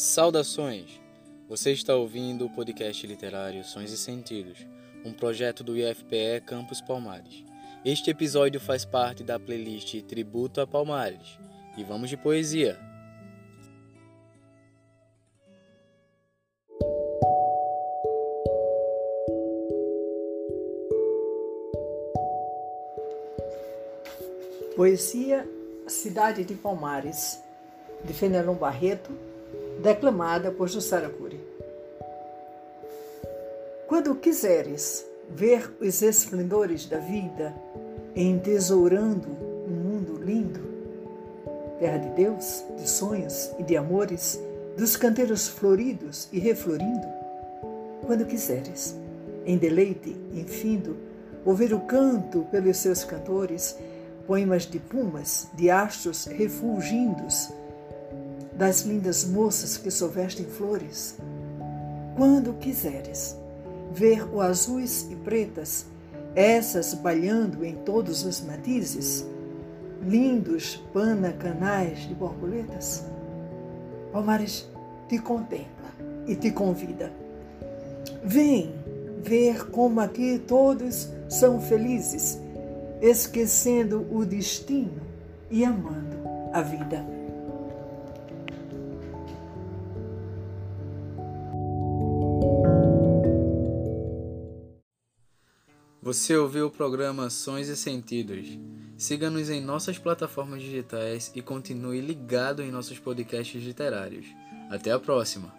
Saudações! Você está ouvindo o podcast literário Sons e Sentidos, um projeto do IFPE Campus Palmares. Este episódio faz parte da playlist Tributo a Palmares. E vamos de poesia! Poesia Cidade de Palmares, de Fenelon Barreto, declamada por Jussara Cury. Quando quiseres ver os esplendores da vida, entesourando um mundo lindo, terra de Deus, de sonhos e de amores, dos canteiros floridos e reflorindo, quando quiseres, em deleite infindo, ouvir o canto pelos seus cantores, poemas de pumas, de astros refulgindos, das lindas moças que sovestem flores. Quando quiseres ver o azuis e pretas, essas balhando em todos os matizes, lindos panacanais de borboletas, Palmares te contempla e te convida. Vem ver como aqui todos são felizes, esquecendo o destino e amando a vida. Você ouviu o programa Sons e Sentidos. Siga-nos em nossas plataformas digitais e continue ligado em nossos podcasts literários. Até a próxima!